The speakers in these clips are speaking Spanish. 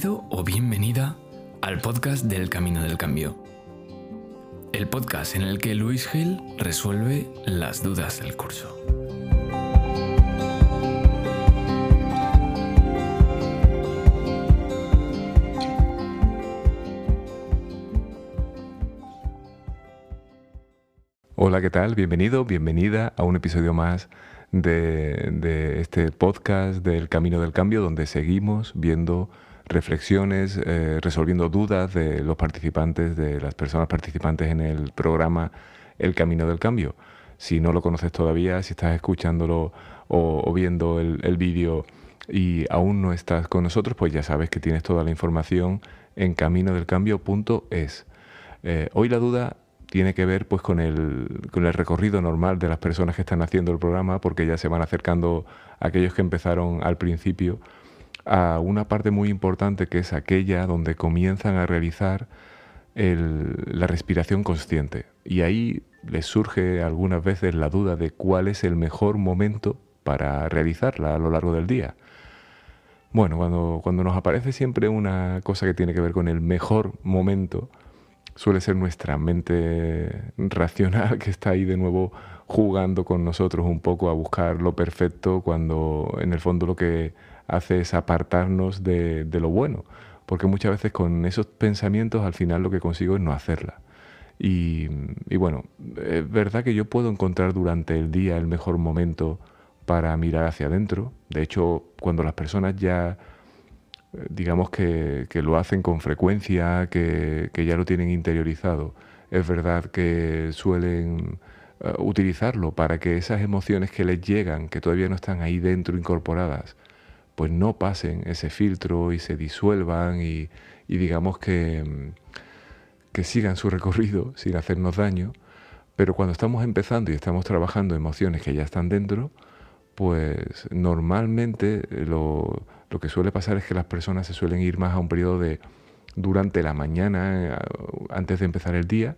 Bienvenido o bienvenida al podcast del Camino del Cambio. El podcast en el que Luis Gil resuelve las dudas del curso. Hola, ¿qué tal? Bienvenido, bienvenida a un episodio más de, este podcast del Camino del Cambio, donde seguimos viendo reflexiones, eh, resolviendo dudas de los participantes, de las personas participantes en el programa El Camino del Cambio. Si no lo conoces todavía, si estás escuchándolo o, viendo el, vídeo y aún no estás con nosotros, pues ya sabes que tienes toda la información en caminodelcambio.es. Eh, hoy la duda tiene que ver pues con el, con el recorrido normal de las personas que están haciendo el programa, porque ya se van acercando aquellos que empezaron al principio a una parte muy importante que es aquella donde comienzan a realizar la respiración consciente. Y ahí les surge algunas veces la duda de cuál es el mejor momento para realizarla a lo largo del día. Bueno, cuando, cuando nos aparece siempre una cosa que tiene que ver con el mejor momento, suele ser nuestra mente racional que está ahí de nuevo jugando con nosotros un poco a buscar lo perfecto cuando en el fondo lo que hace es apartarnos de, lo bueno. Porque muchas veces con esos pensamientos al final lo que consigo es no hacerla. Y, y, bueno, es verdad que yo puedo encontrar durante el día el mejor momento para mirar hacia adentro. De hecho, cuando las personas ya digamos que, lo hacen con frecuencia, que, ya lo tienen interiorizado. Es verdad que suelen eh, utilizarlo para que esas emociones que les llegan, que todavía no están ahí dentro incorporadas, pues no pasen ese filtro y se disuelvan y, digamos que, que sigan su recorrido sin hacernos daño. Pero cuando estamos empezando y estamos trabajando emociones que ya están dentro, pues normalmente lo, lo que suele pasar es que las personas se suelen ir más a un periodo de durante la mañana, eh, antes de empezar el día,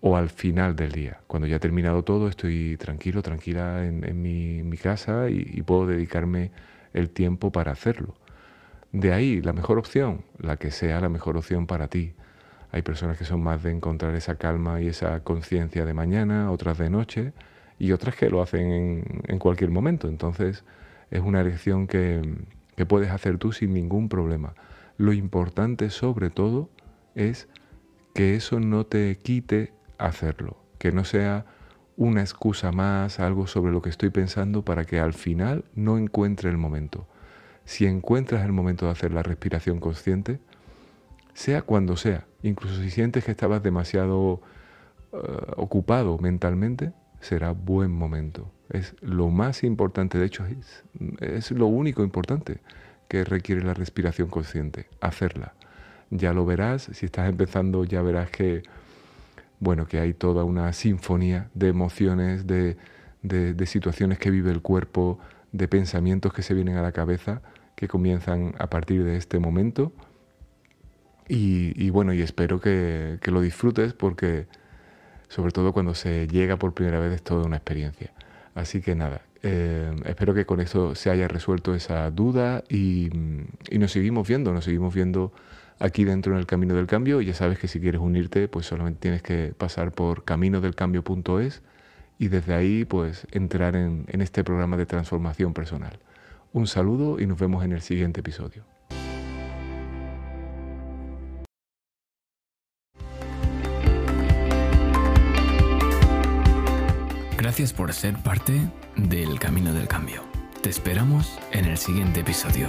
o al final del día. Cuando ya he terminado todo, estoy tranquilo, tranquila en, mi, casa y, puedo dedicarme el tiempo para hacerlo. De ahí, la mejor opción, la que sea la mejor opción para ti. Hay personas que son más de encontrar esa calma y esa conciencia de mañana, otras de noche, y otras que lo hacen en, en cualquier momento. Entonces, es una elección que, que puedes hacer tú sin ningún problema. Lo importante sobre todo es que eso no te quite hacerlo, que no sea una excusa más, algo sobre lo que estoy pensando para que al final no encuentre el momento. Si encuentras el momento de hacer la respiración consciente, sea cuando sea, incluso si sientes que estabas demasiado eh, ocupado mentalmente, será buen momento. Es lo más importante, de hecho es, es lo único importante que requiere la respiración consciente, hacerla. Ya lo verás, si estás empezando ya verás que, bueno, que hay toda una sinfonía de emociones, de, de, situaciones que vive el cuerpo, de pensamientos que se vienen a la cabeza, que comienzan a partir de este momento. Y, y bueno, y espero que, que, lo disfrutes porque sobre todo cuando se llega por primera vez es toda una experiencia. Así que nada, eh, espero que con esto se haya resuelto esa duda y, nos seguimos viendo, nos seguimos viendo aquí dentro en el Camino del Cambio. Ya sabes que si quieres unirte, pues solamente tienes que pasar por caminodelcambio.es y desde ahí pues entrar en, en este programa de transformación personal. Un saludo y nos vemos en el siguiente episodio. Gracias por ser parte del Camino del Cambio. Te esperamos en el siguiente episodio.